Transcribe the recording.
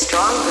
stronger.